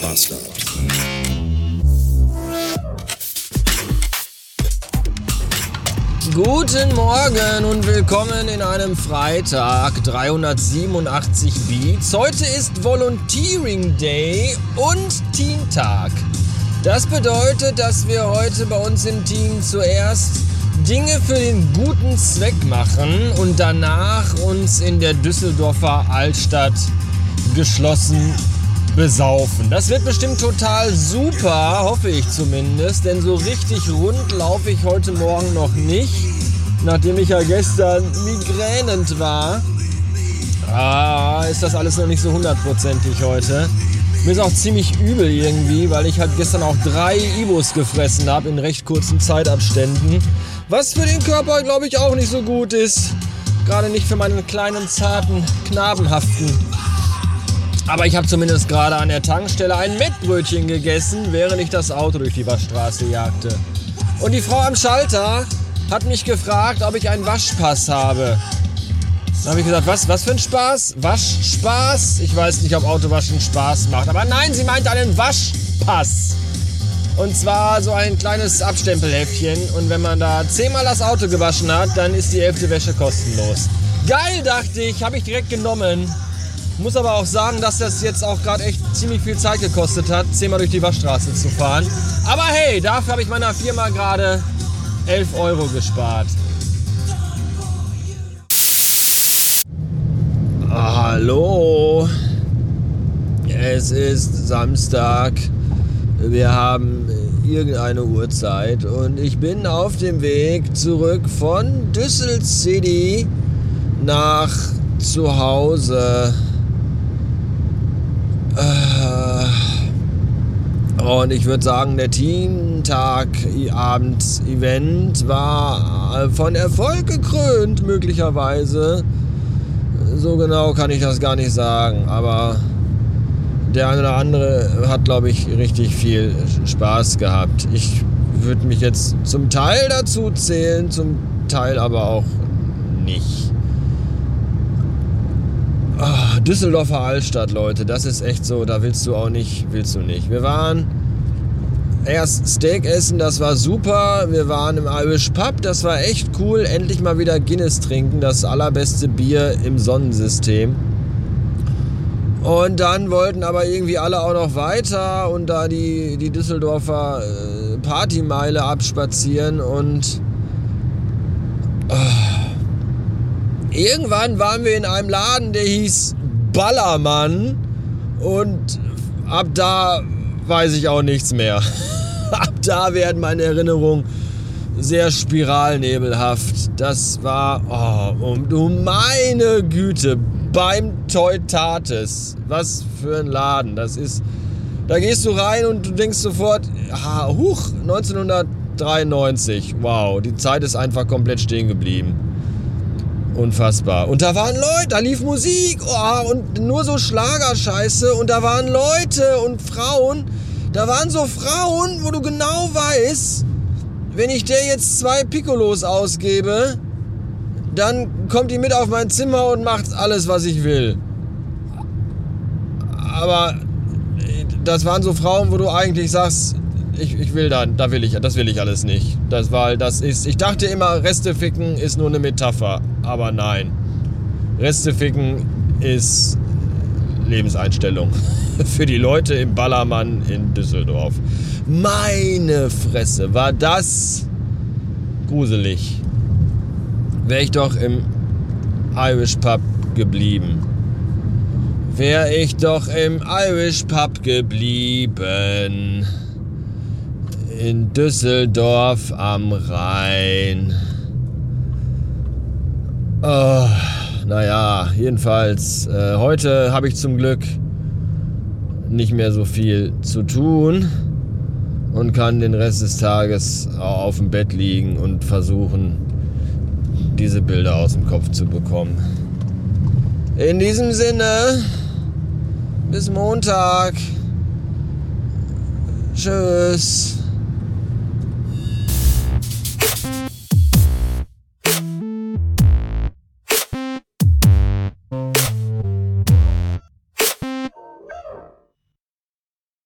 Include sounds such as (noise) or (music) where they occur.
Bastard. Guten Morgen und willkommen in einem Freitag 387 Beats. Heute ist Volunteering Day und Teamtag. Das bedeutet, dass wir heute bei uns im Team zuerst Dinge für den guten Zweck machen und danach uns in der Düsseldorfer Altstadt geschlossen besaufen. Das wird bestimmt total super, hoffe ich zumindest, denn so richtig rund laufe ich heute Morgen noch nicht, nachdem ich ja gestern migränend war. Ah, ist das alles noch nicht so hundertprozentig heute. Mir ist auch ziemlich übel irgendwie, weil ich halt gestern auch drei Ibos gefressen habe in recht kurzen Zeitabständen. Was für den Körper, glaube ich, auch nicht so gut ist. Gerade nicht für meinen kleinen, zarten, knabenhaften aber ich habe zumindest gerade an der Tankstelle ein Mettbrötchen gegessen, während ich das Auto durch die Waschstraße jagte. Und die Frau am Schalter hat mich gefragt, ob ich einen Waschpass habe. Dann habe ich gesagt, was, was für ein Spaß? Waschspaß? Ich weiß nicht, ob Autowaschen Spaß macht. Aber nein, sie meint einen Waschpass. Und zwar so ein kleines Abstempelheftchen. Und wenn man da zehnmal das Auto gewaschen hat, dann ist die elfte Wäsche kostenlos. Geil, dachte ich, habe ich direkt genommen. Muss aber auch sagen, dass das jetzt auch gerade echt ziemlich viel Zeit gekostet hat, zehnmal durch die Waschstraße zu fahren. Aber hey, dafür habe ich meiner Firma gerade 11 Euro gespart. Hallo, es ist Samstag. Wir haben irgendeine Uhrzeit und ich bin auf dem Weg zurück von Düssel City nach zu Hause. Äh, und ich würde sagen, der Teamtag-Abend-Event war von Erfolg gekrönt, möglicherweise. So genau kann ich das gar nicht sagen, aber der eine oder andere hat, glaube ich, richtig viel Spaß gehabt. Ich würde mich jetzt zum Teil dazu zählen, zum Teil aber auch nicht. Oh, Düsseldorfer Altstadt, Leute, das ist echt so, da willst du auch nicht, willst du nicht. Wir waren erst Steak essen, das war super. Wir waren im Irish Pub, das war echt cool. Endlich mal wieder Guinness trinken, das allerbeste Bier im Sonnensystem. Und dann wollten aber irgendwie alle auch noch weiter und da die, die Düsseldorfer äh, Partymeile abspazieren und oh, irgendwann waren wir in einem Laden, der hieß Ballermann und ab da weiß ich auch nichts mehr. (laughs) ab da werden meine Erinnerungen sehr spiralnebelhaft. Das war, oh, um, du meine Güte, beim Teutates. Was für ein Laden. Das ist, da gehst du rein und du denkst sofort, ha, huch, 1993. Wow, die Zeit ist einfach komplett stehen geblieben. Unfassbar. Und da waren Leute, da lief Musik oh, und nur so Schlagerscheiße und da waren Leute und Frauen. Da waren so Frauen, wo du genau weißt, wenn ich der jetzt zwei Piccolos ausgebe, dann kommt die mit auf mein Zimmer und macht alles, was ich will. Aber das waren so Frauen, wo du eigentlich sagst, ich, ich will da, da will ich, das will ich alles nicht. Das war, das ist, ich dachte immer, Reste ficken ist nur eine Metapher, aber nein. Reste ficken ist Lebenseinstellung (laughs) für die Leute im Ballermann in Düsseldorf. Meine Fresse, war das gruselig. Wäre ich doch im Irish Pub geblieben. Wäre ich doch im Irish Pub geblieben in Düsseldorf am Rhein. Oh, naja, jedenfalls, äh, heute habe ich zum Glück nicht mehr so viel zu tun und kann den Rest des Tages auf dem Bett liegen und versuchen, diese Bilder aus dem Kopf zu bekommen. In diesem Sinne, bis Montag. Tschüss.